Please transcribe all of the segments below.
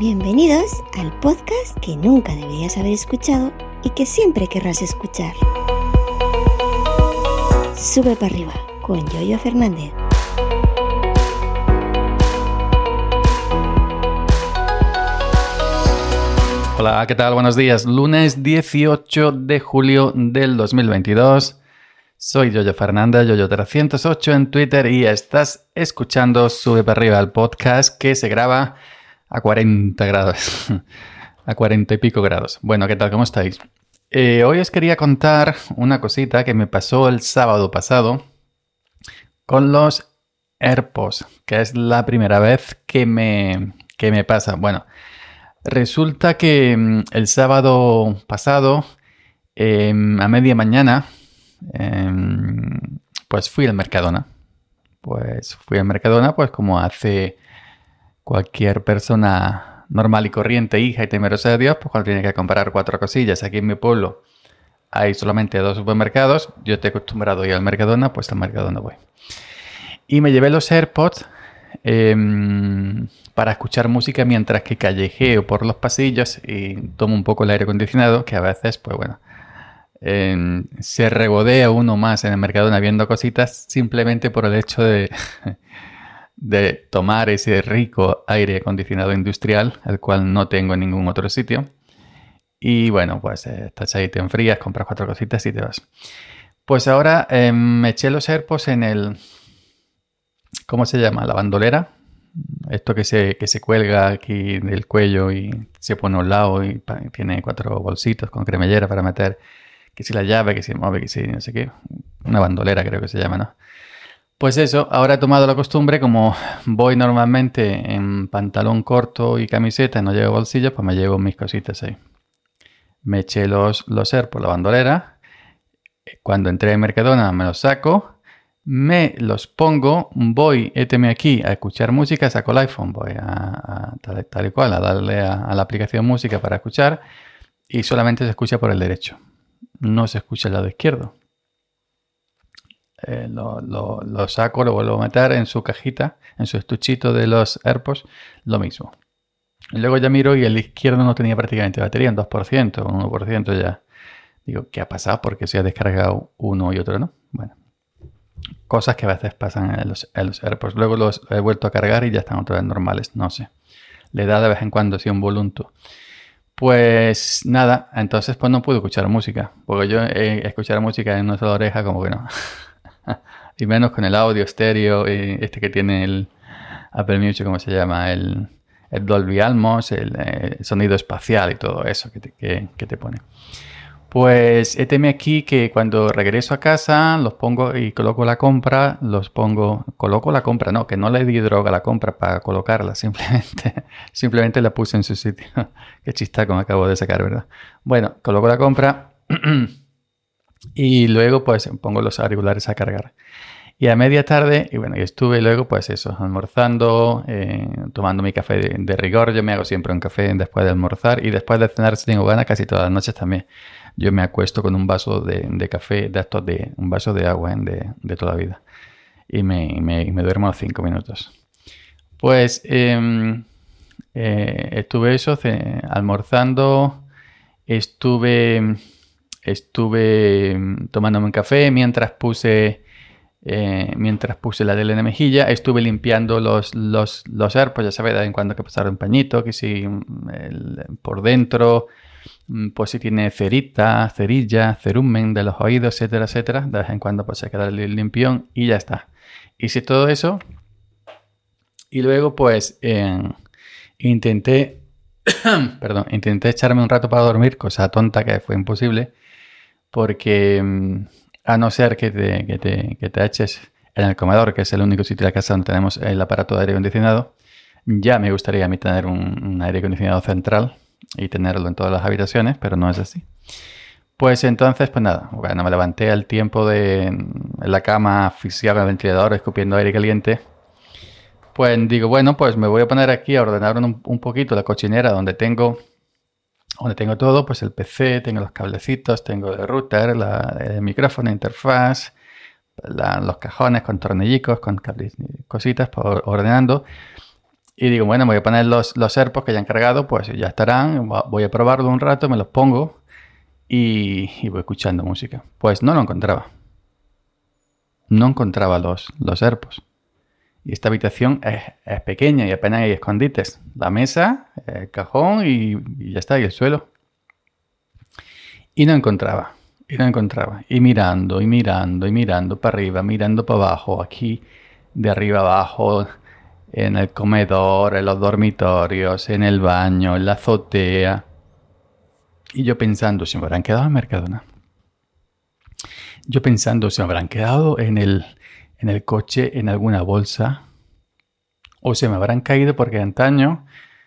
Bienvenidos al podcast que nunca deberías haber escuchado y que siempre querrás escuchar. Sube para arriba con Yoyo Fernández. Hola, ¿qué tal? Buenos días. Lunes 18 de julio del 2022. Soy Yoyo Fernández, Yoyo308 en Twitter y estás escuchando Sube para arriba el podcast que se graba a 40 grados. a 40 y pico grados. Bueno, ¿qué tal? ¿Cómo estáis? Eh, hoy os quería contar una cosita que me pasó el sábado pasado con los AirPods, que es la primera vez que me, que me pasa. Bueno, resulta que mm, el sábado pasado, em, a media mañana, em, pues fui al Mercadona. Pues fui al Mercadona, pues como hace cualquier persona normal y corriente, hija y temerosa de Dios, pues cuando tiene que comprar cuatro cosillas aquí en mi pueblo hay solamente dos supermercados, yo estoy acostumbrado a ir al Mercadona, pues al Mercadona voy. Y me llevé los AirPods em, para escuchar música mientras que callejeo por los pasillos y tomo un poco el aire acondicionado, que a veces, pues bueno, em, se regodea uno más en el Mercadona viendo cositas simplemente por el hecho de de tomar ese rico aire acondicionado industrial, el cual no tengo en ningún otro sitio. Y bueno, pues eh, estás ahí, te enfrías, compras cuatro cositas y te vas. Pues ahora em, me eché los AirPods en el... ¿Cómo se llama? La bandolera. Esto que se, que se cuelga aquí del cuello y se pone a un lado y tiene cuatro bolsitos con cremallera para meter que si la llave, que si mueve, que si no sé qué. Una bandolera creo que se llama, ¿no? Pues eso, ahora he tomado la costumbre, como voy normalmente en pantalón corto y camiseta, no llevo bolsillos, pues me llevo mis cositas ahí. Me eché los, los por la bandolera. Cuando entré en Mercadona me los saco, me los pongo, voy, éteme aquí a escuchar música, saco el iPhone, voy a, tal, y cual, a darle a la aplicación música para escuchar y solamente se escucha por el derecho. No se escucha el lado izquierdo. Eh, lo, saco, lo vuelvo a meter en su cajita, en su estuchito de los AirPods, lo mismo. Y luego ya miro y el izquierdo no tenía prácticamente batería, un 2%, un 1% ya. Digo, ¿qué ha pasado? Porque se ha descargado uno y otro no. Bueno, cosas que a veces pasan en los, AirPods. Luego los he vuelto a cargar y ya están otra vez normales, no sé. Le da de vez en cuando así un volunto. Pues nada, entonces pues no puedo escuchar música. Porque yo eh, escuchar música en una sola oreja como que no. y menos con el audio estéreo, este que tiene el Apple Music, ¿cómo se llama? El, el Dolby Atmos, el, eh, sonido espacial y todo eso que te, que, te pone. Pues teme aquí que cuando regreso a casa los pongo y coloco la compra, los pongo, coloco la compra, no, que no le di droga a la compra para colocarla, simplemente, simplemente la puse en su sitio. Qué chistaco me acabo de sacar, ¿verdad? Bueno, coloco la compra Y luego pues pongo los auriculares a cargar. Y a media tarde, y bueno, y estuve luego pues eso, almorzando, eh, tomando mi café de, rigor. Yo me hago siempre un café después de almorzar y después de cenar si tengo ganas casi todas las noches también. Yo me acuesto con un vaso de, café, de estos de un vaso de agua de, de, toda vida. Y me, me, me duermo cinco minutos. Pues em, eh, estuve eso, almorzando, estuve estuve mm, tomándome un café mientras puse eh, mientras puse la de mejilla, estuve limpiando los, los, los AirPods, ya sabes, de vez en cuando que pasar un pañito, que si mm, por dentro, pues si tiene cerita, cerilla, cerumen de los oídos, etcétera, etcétera, de vez en cuando pues hay que darle limpión y ya está. Hice todo eso y luego pues intenté, perdón, intenté echarme un rato para dormir, cosa tonta que fue imposible porque mm, a no ser que te, que, te, que te, eches en el comedor, que es el único sitio de la casa donde tenemos el aparato de aire acondicionado, ya me gustaría a mí tener un, aire acondicionado central y tenerlo en todas las habitaciones, pero no es así. Pues entonces, pues nada, bueno, me levanté al tiempo de en la cama asfixiado con el ventilador, escupiendo aire caliente. Pues digo, bueno, pues me voy a poner aquí a ordenar un, un poquito la cochinera donde tengo donde tengo todo, pues el PC, tengo los cablecitos, tengo el router, el micrófono, interfaz, los cajones con tornillicos, con cositas ordenando. Y digo, bueno, voy a poner los, los AirPods que ya han cargado, pues ya estarán. Voy a probarlo un rato, me los pongo y, voy escuchando música. Pues no lo encontraba. No encontraba los, los AirPods. Y esta habitación es, pequeña y apenas hay escondites. La mesa, el cajón y, ya está, y el suelo. Y no encontraba. Y no encontraba. Y mirando, y mirando, y mirando para arriba, mirando para abajo, aquí, de arriba abajo, en el comedor, en los dormitorios, en el baño, en la azotea. Y yo pensando, ¿se me habrán quedado en Mercadona? Yo pensando, ¿se me habrán quedado en el, en el coche, en alguna bolsa? ¿O se me habrán caído porque antaño,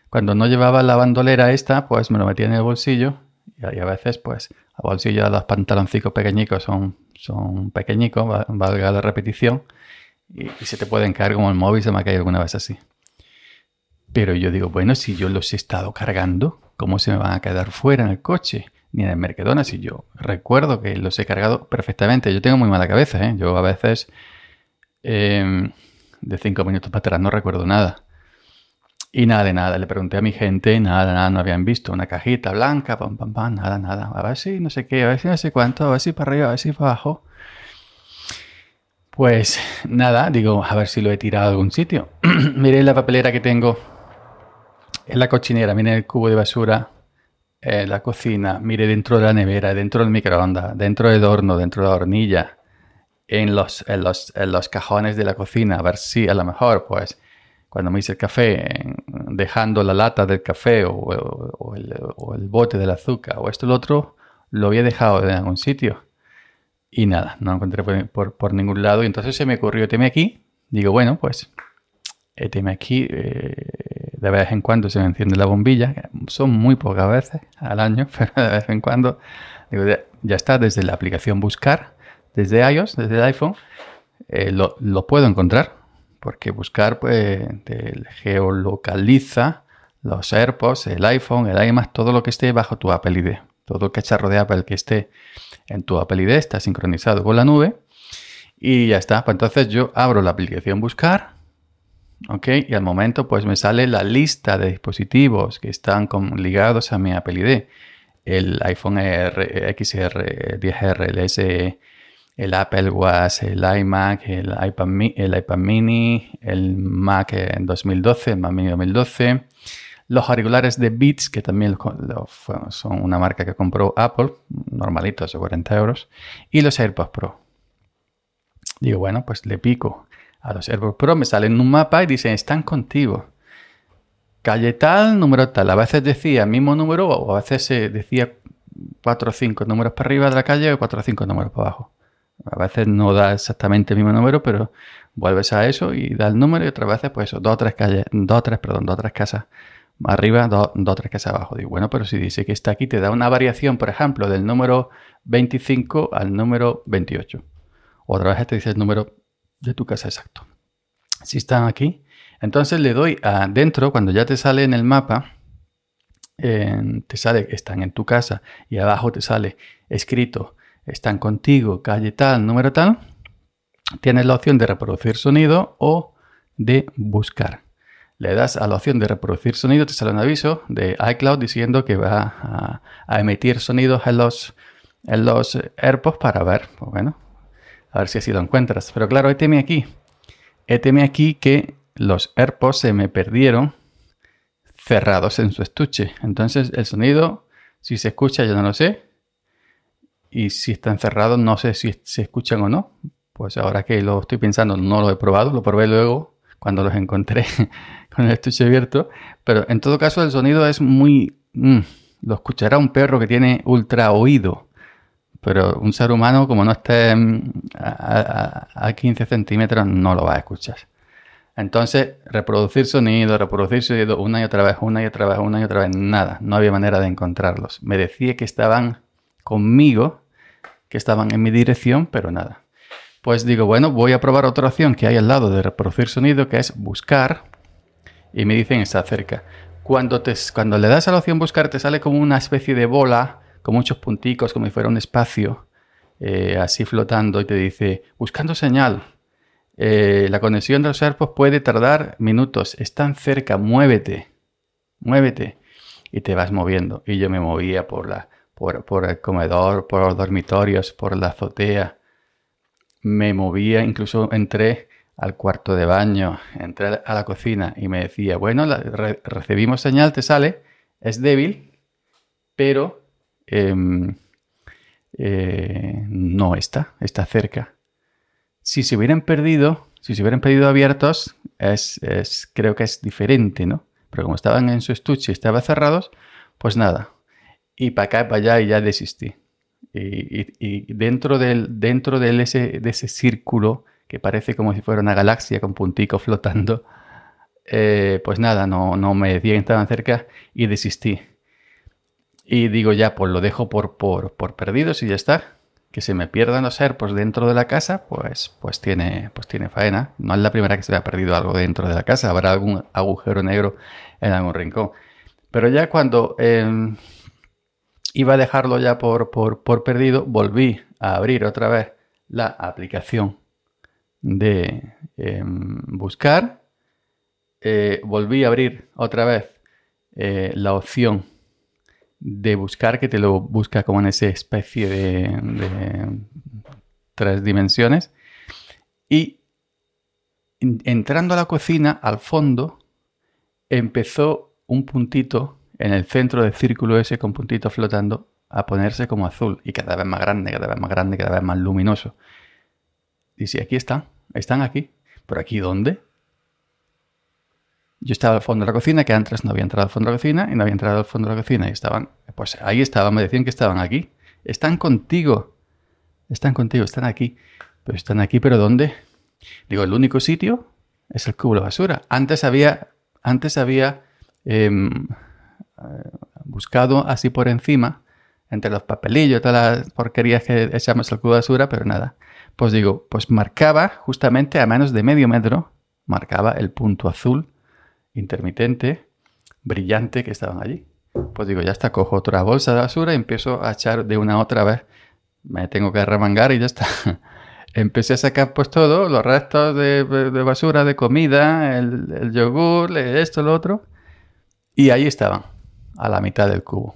cuando no llevaba la bandolera esta, pues me lo metía en el bolsillo. Y a veces, pues, el bolsillo de los pantaloncicos pequeñicos son, son pequeñicos, valga la repetición y, se te pueden caer como el móvil, se me ha caído alguna vez así. Pero yo digo, bueno, si yo los he estado cargando, ¿cómo se me van a quedar fuera en el coche? Ni en el Mercadona, si yo recuerdo que los he cargado perfectamente. Yo tengo muy mala cabeza, ¿eh? Yo a veces em, de cinco minutos para atrás no recuerdo nada. Y nada de nada. Le pregunté a mi gente, nada, nada, no habían visto. Una cajita blanca, pam, pam, pam, nada, nada. A ver si no sé qué, a ver si no sé cuánto, a ver si para arriba, a ver si para abajo. Pues nada, digo, a ver si lo he tirado a algún sitio. Miren la papelera que tengo en la cochinera, miren el cubo de basura en la cocina, mire dentro de la nevera, dentro del microondas, dentro del horno, dentro de la hornilla, en los, en los, en los cajones de la cocina, a ver si a lo mejor, pues, cuando me hice el café, dejando la lata del café o, el, o el bote del azúcar o esto lo otro, lo había dejado en algún sitio. Y nada, no encontré por, ningún lado. Y entonces se me ocurrió teme aquí. Digo, bueno, pues teme aquí. Eh, de vez en cuando se me enciende la bombilla. Son muy pocas veces al año, pero de vez en cuando. Digo, ya está, desde la aplicación Buscar, desde iOS, desde el iPhone, eh, lo, puedo encontrar. Porque buscar, pues, geolocaliza los AirPods, el iPhone, el iMac, todo lo que esté bajo tu Apple ID. Todo el cacharro de Apple que esté en tu Apple ID está sincronizado con la nube y ya está. Pues entonces yo abro la aplicación Buscar, ¿ok? Y al momento pues me sale la lista de dispositivos que están ligados a mi Apple ID. El iPhone XR, 10R, el SE, el Apple Watch, el iMac, el iPad, el iPad Mini, el Mac en 2012, el Mac Mini 2012, los auriculares de Beats, que también son una marca que compró Apple, normalitos de 40 euros, y los AirPods Pro. Digo, bueno, pues le pico a los AirPods Pro, me salen un mapa y dicen, están contigo. Calle tal, número tal. A veces decía mismo número o a veces se decía 4 o 5 números para arriba de la calle o 4 o 5 números para abajo. A veces no da exactamente el mismo número, pero vuelves a eso y da el número y otras veces pues eso, dos o tres calles, dos o tres, perdón, dos o tres casas arriba, dos o tres casas abajo. Digo, bueno, pero si dice que está aquí, te da una variación, por ejemplo, del número 25 al número 28. Otra vez te dice el número de tu casa exacto. Si están aquí, entonces le doy a dentro, cuando ya te sale en el mapa, te sale que están en tu casa y abajo te sale escrito, están contigo, calle tal, número tal, tienes la opción de reproducir sonido o de buscar le das a la opción de reproducir sonido, te sale un aviso de iCloud diciendo que va a, emitir sonidos en los, en los AirPods para ver, pues bueno, a ver si así lo encuentras. Pero claro, éteme aquí, éteme aquí que los AirPods se me perdieron cerrados en su estuche. Entonces el sonido, si se escucha, yo no lo sé. Y si están cerrados, no sé si se escuchan o no. Pues ahora que lo estoy pensando, no lo he probado, lo probé luego cuando los encontré con el estuche abierto. Pero en todo caso el sonido es muy... Mm, lo escuchará un perro que tiene ultra oído. Pero un ser humano, como no esté mm, a, 15 centímetros, no lo va a escuchar. Entonces, reproducir sonido, reproducir sonido una y otra vez, una y otra vez, una y otra vez, nada. No había manera de encontrarlos. Me decía que estaban conmigo, que estaban en mi dirección, pero nada. Pues digo, bueno, voy a probar otra opción que hay al lado de reproducir sonido, que es buscar y me dicen está cerca. Cuando, te, cuando le das a la opción buscar te sale como una especie de bola con muchos punticos, como si fuera un espacio, eh, así flotando y te dice buscando señal. eh, la conexión de los AirPods puede tardar minutos. Están cerca, muévete, muévete. Y te vas moviendo. Y yo me movía por, la, por, el comedor, por los dormitorios, por la azotea. Me movía, incluso entré al cuarto de baño, entré a la cocina y me decía, bueno, recibimos señal, te sale, es débil, pero em, eh, no está, está cerca. Si se hubieran perdido, si se hubieran pedido abiertos, es, creo que es diferente, ¿no? Pero como estaban en su estuche y estaban cerrados, pues nada. Y para acá y para allá y ya desistí. Y, dentro, del, dentro de, ese, de ese círculo que parece como si fuera una galaxia con punticos flotando, eh, pues nada, no, no me decían estaban cerca y desistí. Y digo ya, pues lo dejo por, por, por perdidos y ya está. Que se me pierdan los AirPods dentro de la casa, pues, pues, tiene, pues tiene faena. No es la primera que se me ha perdido algo dentro de la casa. Habrá algún agujero negro en algún rincón. Pero ya cuando em, iba a dejarlo ya por, por, perdido, volví a abrir otra vez la aplicación de em, buscar. Eh, volví a abrir otra vez eh, la opción de buscar, que te lo busca como en esa especie de, tres dimensiones. Y entrando a la cocina, al fondo, empezó un puntito en el centro del círculo ese con puntito flotando a ponerse como azul y cada vez más grande, cada vez más grande, cada vez más luminoso. Y si aquí están, están aquí. ¿Pero aquí dónde? Yo estaba al fondo de la cocina, que antes no había entrado al fondo de la cocina y no había entrado al fondo de la cocina y estaban, pues ahí estaban, me decían que estaban aquí. Están contigo. Están contigo, están aquí. Pero están aquí, ¿pero dónde? Digo, el único sitio es el cubo de basura. Antes había, antes había em, eh, buscado así por encima, entre los papelillos, todas las porquerías que echamos al cubo de basura, pero nada. Pues digo, pues marcaba justamente a menos de medio metro, marcaba el punto azul intermitente, brillante que estaban allí. Pues digo, ya está, cojo otra bolsa de basura y empiezo a echar de una a otra vez. Me tengo que remangar y ya está. Empecé a sacar pues todo, los restos de, basura, de comida, el, yogur, esto, lo otro. Y ahí estaban, a la mitad del cubo.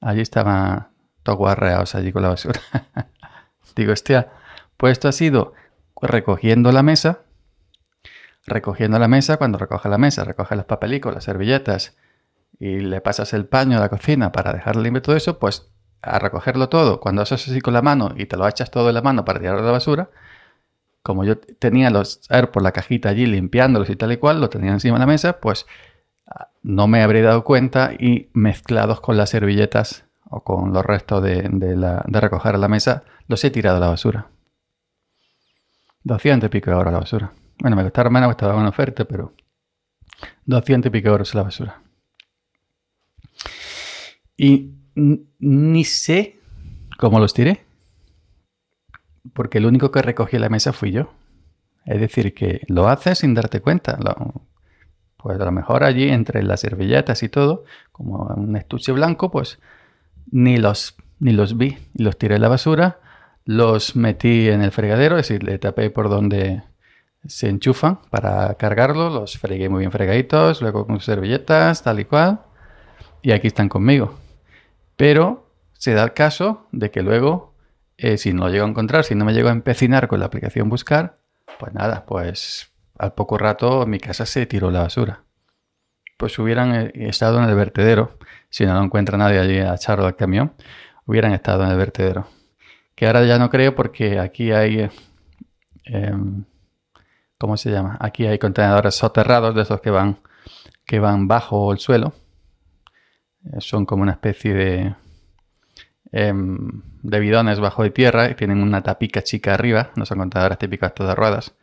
Allí estaban todos arreados allí con la basura. Digo, hostia, pues esto ha sido recogiendo la mesa, recogiendo la mesa, cuando recoge la mesa, recoge los papelicos, las servilletas y le pasas el paño a la cocina para dejar limpio todo eso, pues a recogerlo todo, cuando haces así con la mano y te lo echas todo en la mano para tirarlo a la basura, como yo tenía los por la cajita allí limpiándolos y tal y cual, lo tenía encima de la mesa, pues no me habría dado cuenta y mezclados con las servilletas o con los restos de, de, de recoger a la mesa, los he tirado a la basura. 200 y pico de euros a la basura. Bueno, me costaba menos, estaba en oferta, pero 200 y pico euros a la basura. Y ni sé cómo los tiré. Porque el único que recogí la mesa fui yo. Es decir, que lo haces sin darte cuenta. Pues a lo mejor allí entre las servilletas y todo, como un estuche blanco, pues ni los, ni los vi. Los tiré a la basura, los metí en el fregadero, es decir, le tapé por donde se enchufan para cargarlo, los fregué muy bien fregaditos, luego con servilletas, tal y cual. Y aquí están conmigo. Pero se da el caso de que luego, eh, si no lo llego a encontrar, si no me llego a empecinar con la aplicación buscar, pues nada, pues al poco rato mi casa se tiró la basura. Pues hubieran eh, estado en el vertedero. Si no lo encuentra nadie allí a echarlo al camión, hubieran estado en el vertedero. Que ahora ya no creo porque aquí hay... Eh, em, ¿Cómo se llama? Aquí hay contenedores soterrados de esos que van, que van bajo el suelo eh, son como una especie de, de bidones bajo de tierra y tienen una tapica chica arriba, no son contadoras típicas todas ruedas.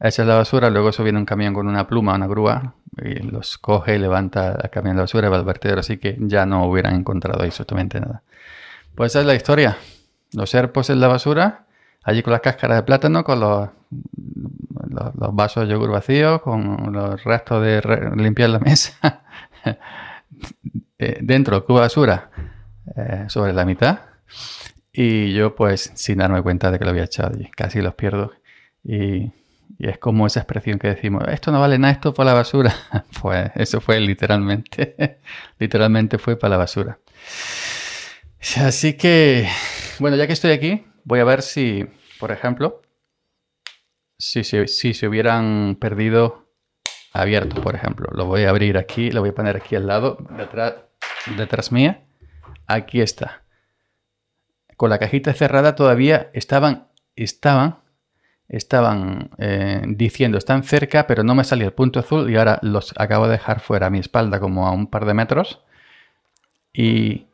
Esa la basura, luego eso viene un camión con una pluma, una grúa, y los coge, levanta el camión de basura y va al vertedero, así que ya no hubieran encontrado ahí absolutamente nada. Pues esa es la historia. Los serpos en la basura, allí con las cáscaras de plátano, con los, vasos de yogur vacíos, con los restos de limpiar la mesa. Eh, dentro del cubo de basura eh, sobre la mitad y yo pues sin darme cuenta de que lo había echado allí. Casi los pierdo Y, es como esa expresión que decimos, esto no vale nada, esto para la basura. pues eso fue literalmente, literalmente fue para la basura. Así que, bueno, ya que estoy aquí, voy a ver si, por ejemplo, si, si se hubieran perdido abierto, por ejemplo. Lo voy a abrir aquí, lo voy a poner aquí al lado, detrás, detrás mía. Aquí está. Con la cajita cerrada todavía estaban, estaban, estaban eh, diciendo, están cerca, pero no me salía el punto azul y ahora los acabo de dejar fuera a mi espalda como a un par de metros. Y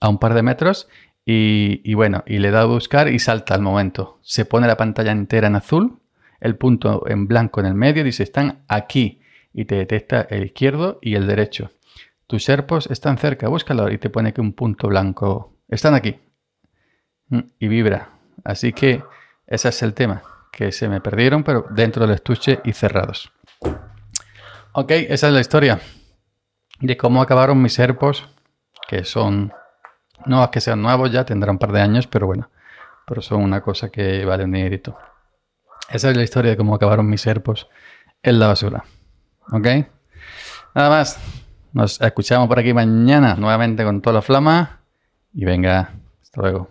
a un par de metros y, bueno, y le da a buscar y salta al momento. Se pone la pantalla entera en azul el punto en blanco en el medio, dice están aquí y te detecta el izquierdo y el derecho. Tus serpos están cerca, búscalo y te pone que un punto blanco. Están aquí. Mm, y vibra. Así que ese es el tema, que se me perdieron, pero dentro del estuche y cerrados. Ok, esa es la historia de cómo acabaron mis serpos, que son, no que sean nuevos ya, tendrán un par de años, pero bueno, pero son una cosa que vale un dinerito. Esa es la historia de cómo acabaron mis serpos en la basura. ¿Ok? Nada más. Nos escuchamos por aquí mañana nuevamente con toda la flama. Y venga, hasta luego.